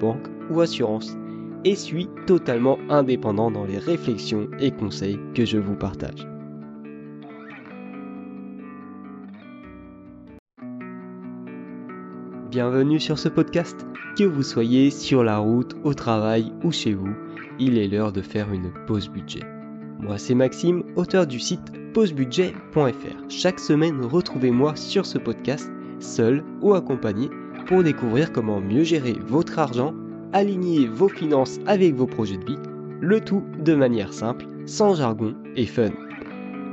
banque ou assurance, et suis totalement indépendant dans les réflexions et conseils que je vous partage. Bienvenue sur ce podcast. Que vous soyez sur la route, au travail ou chez vous, il est l'heure de faire une pause budget. Moi c'est Maxime, auteur du site pausebudget.fr. Chaque semaine, retrouvez-moi sur ce podcast, seul ou accompagné, pour découvrir comment mieux gérer votre argent, aligner vos finances avec vos projets de vie, le tout de manière simple, sans jargon et fun.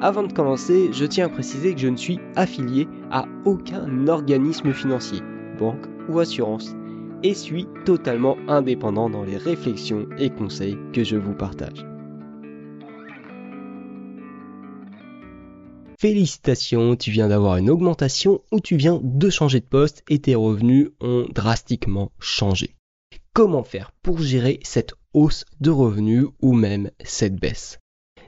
Avant de commencer, je tiens à préciser que je ne suis affilié à aucun organisme financier, banque ou assurance, et suis totalement indépendant dans les réflexions et conseils que je vous partage. Félicitations, tu viens d'avoir une augmentation ou tu viens de changer de poste et tes revenus ont drastiquement changé. Comment faire pour gérer cette hausse de revenus ou même cette baisse?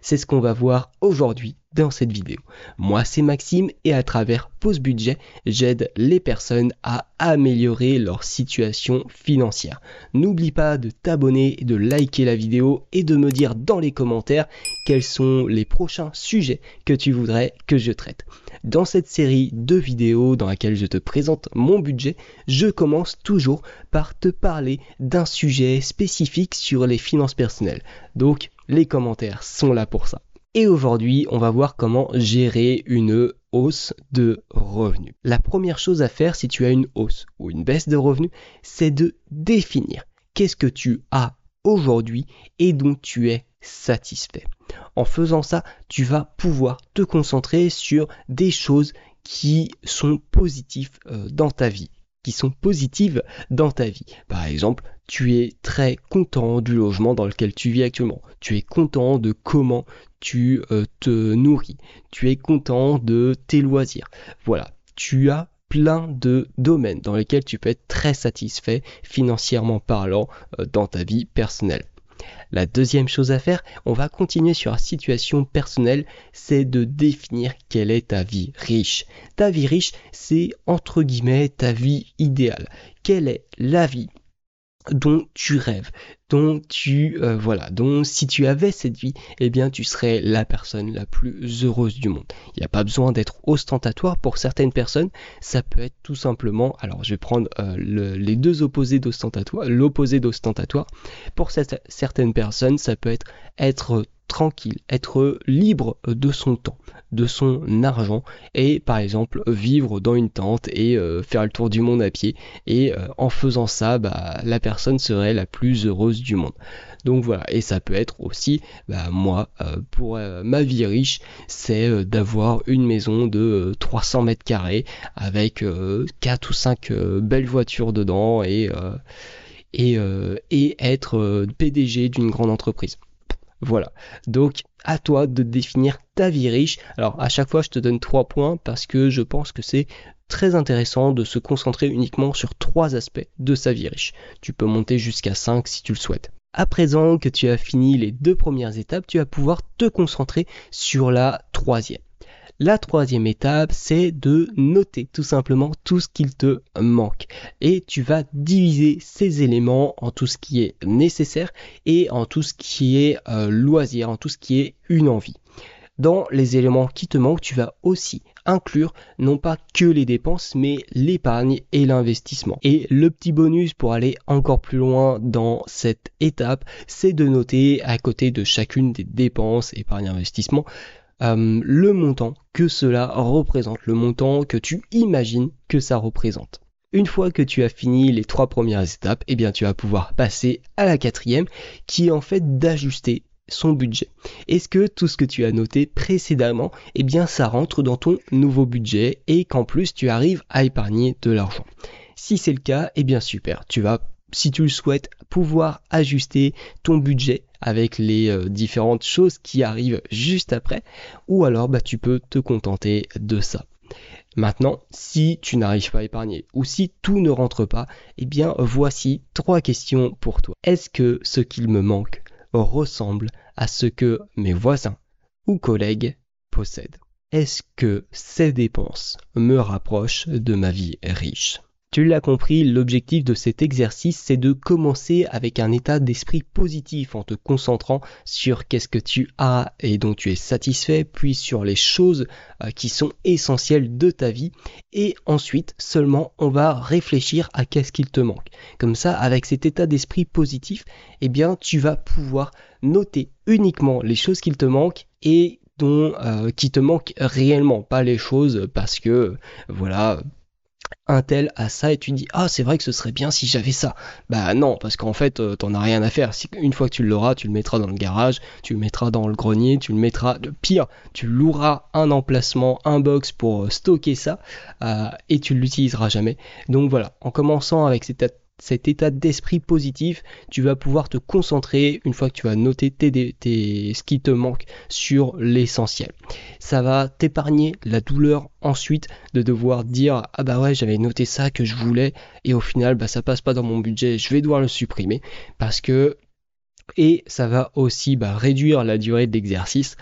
C'est ce qu'on va voir aujourd'hui dans cette vidéo. Moi c'est Maxime et à travers Pause Budget, j'aide les personnes à améliorer leur situation financière. N'oublie pas de t'abonner, de liker la vidéo et de me dire dans les commentaires quels sont les prochains sujets que tu voudrais que je traite. Dans cette série de vidéos dans laquelle je te présente mon budget, je commence toujours par te parler d'un sujet spécifique sur les finances personnelles. Donc les commentaires sont là pour ça. Et aujourd'hui, on va voir comment gérer une hausse de revenus. La première chose à faire si tu as une hausse ou une baisse de revenus, c'est de définir qu'est-ce que tu as aujourd'hui et dont tu es satisfait. En faisant ça, tu vas pouvoir te concentrer sur des choses qui sont positives euh, dans ta vie qui sont positives dans ta vie. Par exemple, tu es très content du logement dans lequel tu vis actuellement. Tu es content de comment tu euh, te nourris. Tu es content de tes loisirs. Voilà, tu as plein de domaines dans lesquels tu peux être très satisfait financièrement parlant euh, dans ta vie personnelle. La deuxième chose à faire, on va continuer sur la situation personnelle, c'est de définir quelle est ta vie riche. Ta vie riche, c'est entre guillemets ta vie idéale. Quelle est la vie dont tu rêves, dont tu euh, voilà, dont si tu avais cette vie, eh bien tu serais la personne la plus heureuse du monde. Il n'y a pas besoin d'être ostentatoire pour certaines personnes, ça peut être tout simplement, alors je vais prendre euh, les deux opposés d'ostentatoire, l'opposé d'ostentatoire. Pour certaines personnes, ça peut être être tranquille, être libre de son temps, de son argent et par exemple vivre dans une tente et euh, faire le tour du monde à pied et euh, en faisant ça bah, la personne serait la plus heureuse du monde. Donc voilà, et ça peut être aussi, bah, moi, euh, pour ma vie riche, c'est d'avoir une maison de 300 mètres carrés avec 4 ou 5 belles voitures dedans et, être PDG d'une grande entreprise. Voilà. Donc, à toi de définir ta vie riche. Alors, à chaque fois, je te donne trois points parce que je pense que c'est très intéressant de se concentrer uniquement sur trois aspects de sa vie riche. Tu peux monter jusqu'à 5 si tu le souhaites. À présent que tu as fini les deux premières étapes, tu vas pouvoir te concentrer sur la troisième. La troisième étape, c'est de noter tout simplement tout ce qu'il te manque. Et tu vas diviser ces éléments en tout ce qui est nécessaire et en tout ce qui est euh, loisir, en tout ce qui est une envie. Dans les éléments qui te manquent, tu vas aussi inclure non pas que les dépenses, mais l'épargne et l'investissement. Et le petit bonus pour aller encore plus loin dans cette étape, c'est de noter à côté de chacune des dépenses, épargne, investissement, euh, le montant que cela représente, le montant que tu imagines que ça représente. Une fois que tu as fini les trois premières étapes, eh bien tu vas pouvoir passer à la quatrième qui est en fait d'ajuster son budget. Est-ce que tout ce que tu as noté précédemment, eh bien ça rentre dans ton nouveau budget et qu'en plus tu arrives à épargner de l'argent? Si c'est le cas, eh bien super, tu vas si tu le souhaites, pouvoir ajuster ton budget avec les euh, différentes choses qui arrivent juste après, ou alors bah, tu peux te contenter de ça. Maintenant, si tu n'arrives pas à épargner ou si tout ne rentre pas, eh bien voici trois questions pour toi. Est-ce que ce qu'il me manque ressemble à ce que mes voisins ou collègues possèdent? Est-ce que ces dépenses me rapprochent de ma vie riche? Tu l'as compris, l'objectif de cet exercice, c'est de commencer avec un état d'esprit positif en te concentrant sur qu'est-ce que tu as et dont tu es satisfait, puis sur les choses euh, qui sont essentielles de ta vie. Et ensuite, seulement, on va réfléchir à qu'est-ce qu'il te manque. Comme ça, avec cet état d'esprit positif, eh bien, tu vas pouvoir noter uniquement les choses qu'il te manquent et dont, euh, qui te manquent réellement, pas les choses parce que, voilà, un tel a ça et tu dis ah c'est vrai que ce serait bien si j'avais ça. Bah non parce qu'en fait euh, t'en as rien à faire. Une fois que tu l'auras tu le mettras dans le garage tu le mettras dans le grenier tu le mettras de pire tu loueras un emplacement un box pour euh, stocker ça euh, et tu l'utiliseras jamais. Donc voilà en commençant avec cette cet état d'esprit positif, tu vas pouvoir te concentrer une fois que tu vas noter tes, ce qui te manque sur l'essentiel. Ça va t'épargner la douleur ensuite de devoir dire ah bah ouais j'avais noté ça que je voulais et au final bah ça passe pas dans mon budget, je vais devoir le supprimer parce que et ça va aussi bah, réduire la durée de l'exercice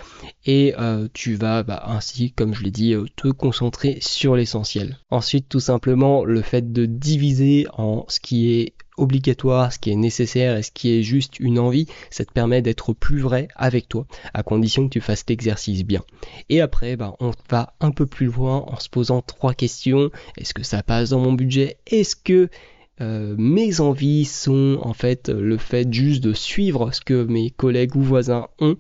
et euh, tu vas bah, ainsi comme je l'ai dit euh, te concentrer sur l'essentiel ensuite tout simplement le fait de diviser en ce qui est obligatoire, ce qui est nécessaire et ce qui est juste une envie, ça te permet d'être plus vrai avec toi, à condition que tu fasses l'exercice bien. Et après, bah, on va un peu plus loin en se posant trois questions. Est-ce que ça passe dans mon budget? Est-ce que euh, mes envies sont en fait le fait juste de suivre ce que mes collègues ou voisins ont.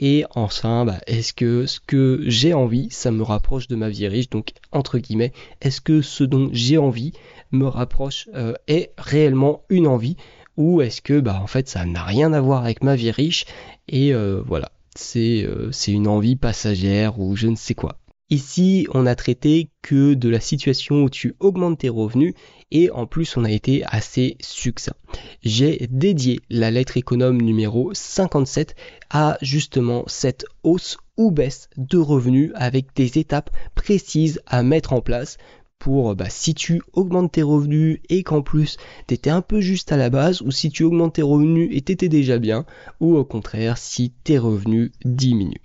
Et enfin, bah, est-ce que ce que j'ai envie, ça me rapproche de ma vie riche? Donc, entre guillemets, est-ce que ce dont j'ai envie me rapproche, euh, est réellement une envie? Ou est-ce que, bah, en fait, ça n'a rien à voir avec ma vie riche? Et euh, voilà, c'est une envie passagère ou je ne sais quoi. Ici, on a traité que de la situation où tu augmentes tes revenus et en plus on a été assez succinct. J'ai dédié la lettre économe numéro 57 à justement cette hausse ou baisse de revenus avec des étapes précises à mettre en place pour bah, si tu augmentes tes revenus et qu'en plus tu étais un peu juste à la base ou si tu augmentes tes revenus et t'étais déjà bien ou au contraire si tes revenus diminuent.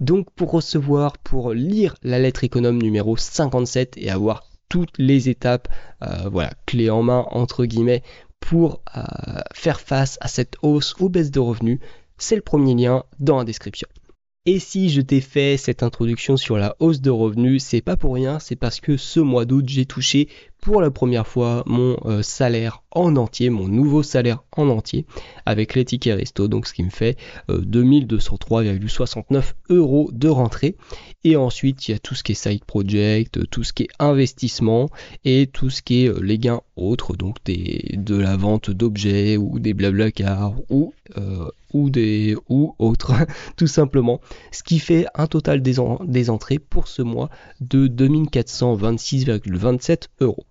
Donc pour recevoir, pour lire la lettre économe numéro 57 et avoir toutes les étapes, euh, voilà, clés en main entre guillemets, pour euh, faire face à cette hausse ou baisse de revenus, c'est le premier lien dans la description. Et si je t'ai fait cette introduction sur la hausse de revenus, c'est pas pour rien, c'est parce que ce mois d'août, j'ai touché pour la première fois mon euh, salaire en entier, mon nouveau salaire en entier, avec les tickets resto, donc ce qui me fait 2203,69 euh, euros de rentrée. Et ensuite, il y a tout ce qui est side project, tout ce qui est investissement et tout ce qui est euh, les gains autres, donc de la vente d'objets ou des blabla cars ou, ou des ou autres, tout simplement. Ce qui fait un total des, des entrées pour ce mois de 2426,27 euros.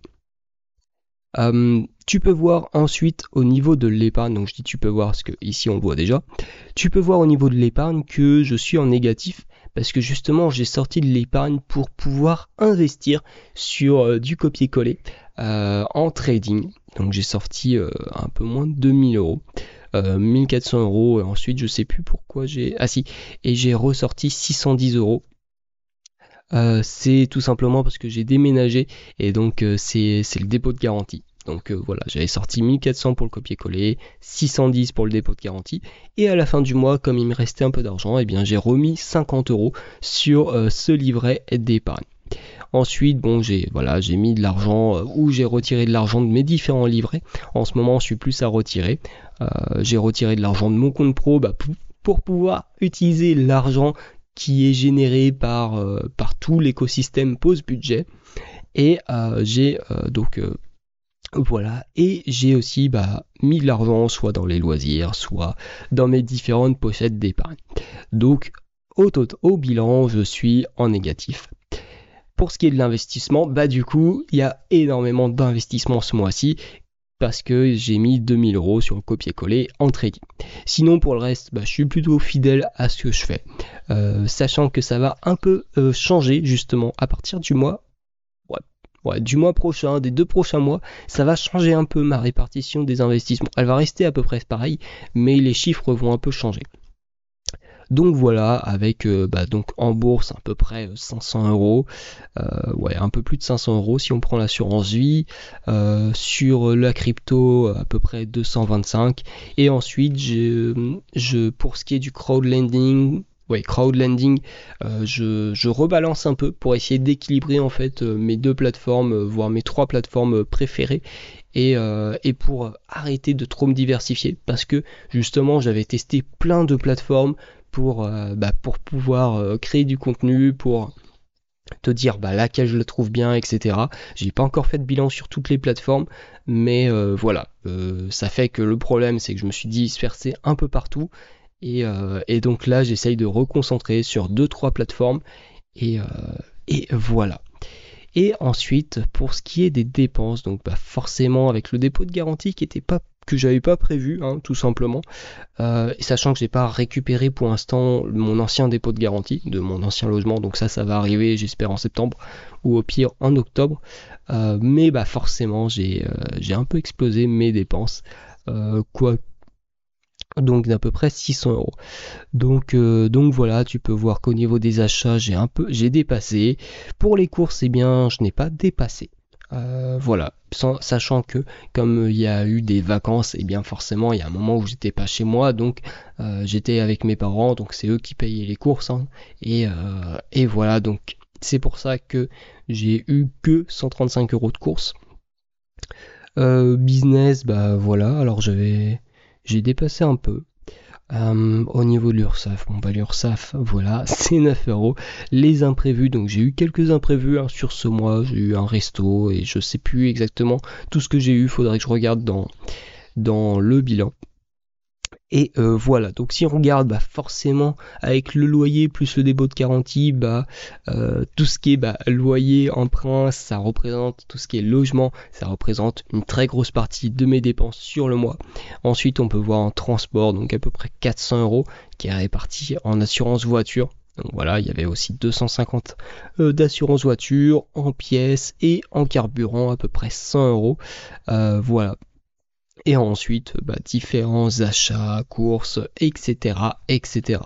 Euh, tu peux voir ensuite au niveau de l'épargne, donc je dis tu peux voir parce que ici on voit déjà, tu peux voir au niveau de l'épargne que je suis en négatif parce que justement j'ai sorti de l'épargne pour pouvoir investir sur euh, du copier-coller euh, en trading. Donc j'ai sorti un peu moins de 2000 euros. 1400 euros et ensuite je sais plus pourquoi j'ai ah si et j'ai ressorti 610 euros c'est tout simplement parce que j'ai déménagé et donc c'est le dépôt de garantie. Donc euh, voilà, j'avais sorti 1400 pour le copier-coller, 610 pour le dépôt de garantie. Et à la fin du mois, comme il me restait un peu d'argent, eh j'ai remis 50 euros sur euh, ce livret d'épargne. Ensuite, bon, j'ai voilà, j'ai mis de l'argent euh, ou j'ai retiré de l'argent de mes différents livrets. En ce moment, je suis plus à retirer. j'ai retiré de l'argent de mon compte pro bah, pour pouvoir utiliser l'argent qui est généré par, tout l'écosystème pause budget. Et j'ai donc voilà, et j'ai aussi bah, mis de l'argent soit dans les loisirs, soit dans mes différentes pochettes d'épargne. Donc au, au bilan, je suis en négatif. Pour ce qui est de l'investissement, bah du coup, il y a énormément d'investissements ce mois-ci parce que j'ai mis 2000 euros sur le copier-coller en trading. Sinon pour le reste, bah, je suis plutôt fidèle à ce que je fais, euh, sachant que ça va un peu euh, changer justement à partir du mois. Du mois prochain, des deux prochains mois, ça va changer un peu ma répartition des investissements. Elle va rester à peu près pareil, mais les chiffres vont un peu changer. Donc voilà, avec euh, bah, donc en bourse à peu près 500 euh, euros, euh, ouais un peu plus de 500 euros si on prend l'assurance vie, sur la crypto à peu près 225, et ensuite je, pour ce qui est du crowdlending, ouais, crowdlending, je, je, rebalance un peu pour essayer d'équilibrer en fait mes deux plateformes, voire mes trois plateformes préférées. Et, et, pour arrêter de trop me diversifier parce que justement j'avais testé plein de plateformes, pour, euh, bah, pour pouvoir euh, créer du contenu, pour te dire bah, laquelle je le trouve bien, etc. J'ai pas encore fait de bilan sur toutes les plateformes, mais euh, voilà, ça fait que le problème c'est que je me suis dispersé un peu partout. Et, et donc là j'essaye de reconcentrer sur 2-3 plateformes et, et voilà. Et ensuite, pour ce qui est des dépenses, donc bah, forcément avec le dépôt de garantie qui n'était pas que j'avais pas prévu, hein, tout simplement. Euh, sachant que j'ai pas récupéré pour l'instant mon ancien dépôt de garantie de mon ancien logement, donc ça, ça va arriver, j'espère en septembre ou au pire en octobre. Euh, mais bah forcément, j'ai euh, un peu explosé mes dépenses, quoi. Donc d'à peu près 600 euros. Donc, donc voilà, tu peux voir qu'au niveau des achats, j'ai un peu, j'ai dépassé. Pour les courses, eh bien, je n'ai pas dépassé. Euh, voilà, sachant que comme il y a eu des vacances, et eh bien forcément il y a un moment où j'étais pas chez moi, donc euh, j'étais avec mes parents, donc c'est eux qui payaient les courses, hein. et, euh, et, voilà, donc c'est pour ça que j'ai eu que 135 euros de courses. business, bah voilà, alors j'avais, j'ai dépassé un peu, euh, au niveau de l'URSAF, bon bah l'URSAF, voilà, c'est 9 euros. Les imprévus, donc j'ai eu quelques imprévus hein, sur ce mois, j'ai eu un resto et je sais plus exactement tout ce que j'ai eu, faudrait que je regarde dans, dans le bilan. Et euh, voilà, donc si on regarde bah, forcément avec le loyer plus le dépôt de garantie, bah, euh, tout ce qui est bah, loyer, emprunt, ça représente tout ce qui est logement, ça représente une très grosse partie de mes dépenses sur le mois. Ensuite on peut voir en transport, donc à peu près 400 euros qui est réparti en assurance voiture. Donc voilà, il y avait aussi 250 euh, d'assurance voiture en pièces et en carburant à peu près 100 euros. voilà, et ensuite bah, différents achats, courses, etc. etc.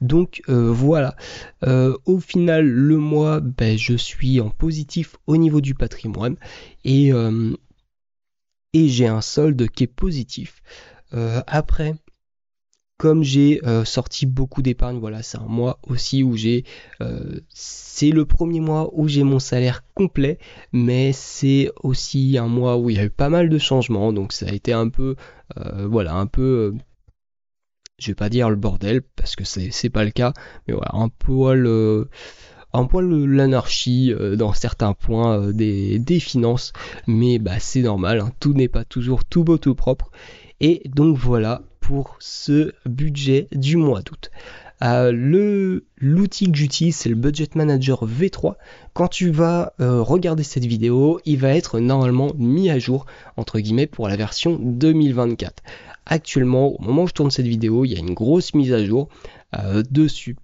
Donc euh, voilà, euh, au final le mois, bah, je suis en positif au niveau du patrimoine et, euh, et j'ai un solde qui est positif. après, comme j'ai euh, sorti beaucoup d'épargne, voilà, c'est un mois aussi où j'ai, euh, c'est le premier mois où j'ai mon salaire complet, mais c'est aussi un mois où il y a eu pas mal de changements, donc ça a été un peu, euh, voilà, un peu, je vais pas dire le bordel parce que c'est pas le cas, mais voilà, un poil, un poil l'anarchie dans certains points des, finances, mais bah c'est normal, hein, tout n'est pas toujours tout beau tout propre, et donc voilà, pour ce budget du mois d'août. Euh, le l'outil que j'utilise c'est le Budget Manager V3. Quand tu vas euh, regarder cette vidéo, il va être normalement mis à jour entre guillemets pour la version 2024. Actuellement, au moment où je tourne cette vidéo, il y a une grosse mise à jour euh, dessus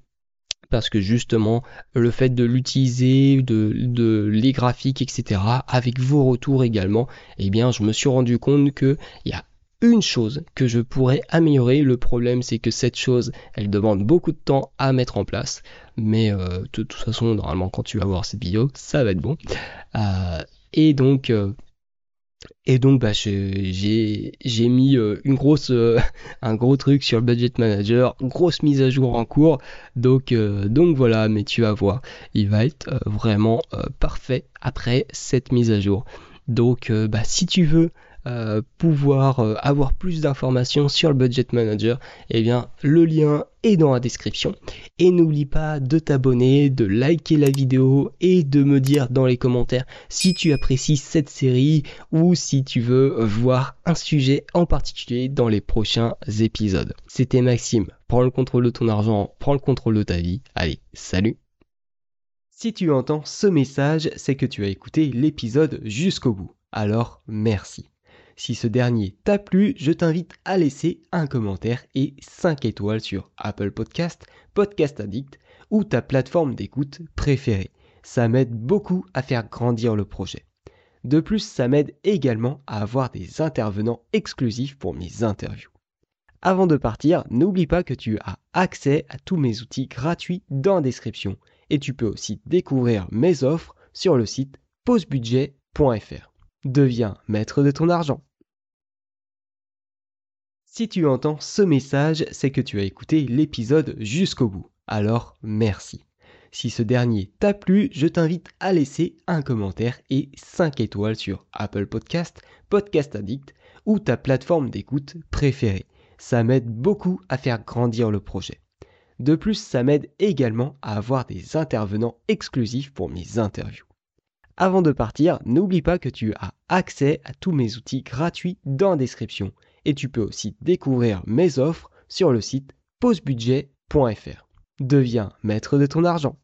parce que justement le fait de l'utiliser, de, de, les graphiques, etc., avec vos retours également, eh bien je me suis rendu compte qu'il y a une chose que je pourrais améliorer. Le problème, c'est que cette chose, elle demande beaucoup de temps à mettre en place. Mais euh, de, toute façon, normalement, quand tu vas voir cette vidéo, ça va être bon. Euh, et donc, euh, et donc, bah, j'ai mis une grosse, un gros truc sur le budget manager, grosse mise à jour en cours. Donc, donc voilà, mais tu vas voir, il va être vraiment parfait après cette mise à jour. Donc, bah, si tu veux euh, pouvoir euh, avoir plus d'informations sur le budget manager, eh bien le lien est dans la description. Et n'oublie pas de t'abonner, de liker la vidéo et de me dire dans les commentaires si tu apprécies cette série ou si tu veux voir un sujet en particulier dans les prochains épisodes. C'était Maxime, prends le contrôle de ton argent, prends le contrôle de ta vie. Allez, salut Si tu entends ce message, c'est que tu as écouté l'épisode jusqu'au bout. Alors merci. Si ce dernier t'a plu, je t'invite à laisser un commentaire et 5 étoiles sur Apple Podcast, Podcast Addict ou ta plateforme d'écoute préférée. Ça m'aide beaucoup à faire grandir le projet. De plus, ça m'aide également à avoir des intervenants exclusifs pour mes interviews. Avant de partir, n'oublie pas que tu as accès à tous mes outils gratuits dans la description et tu peux aussi découvrir mes offres sur le site pausebudget.fr. Deviens maître de ton argent. Si tu entends ce message, c'est que tu as écouté l'épisode jusqu'au bout. Alors merci. Si ce dernier t'a plu, je t'invite à laisser un commentaire et 5 étoiles sur Apple Podcast, Podcast Addict ou ta plateforme d'écoute préférée. Ça m'aide beaucoup à faire grandir le projet. De plus, ça m'aide également à avoir des intervenants exclusifs pour mes interviews. Avant de partir, n'oublie pas que tu as accès à tous mes outils gratuits dans la description et tu peux aussi découvrir mes offres sur le site pausebudget.fr. Deviens maître de ton argent.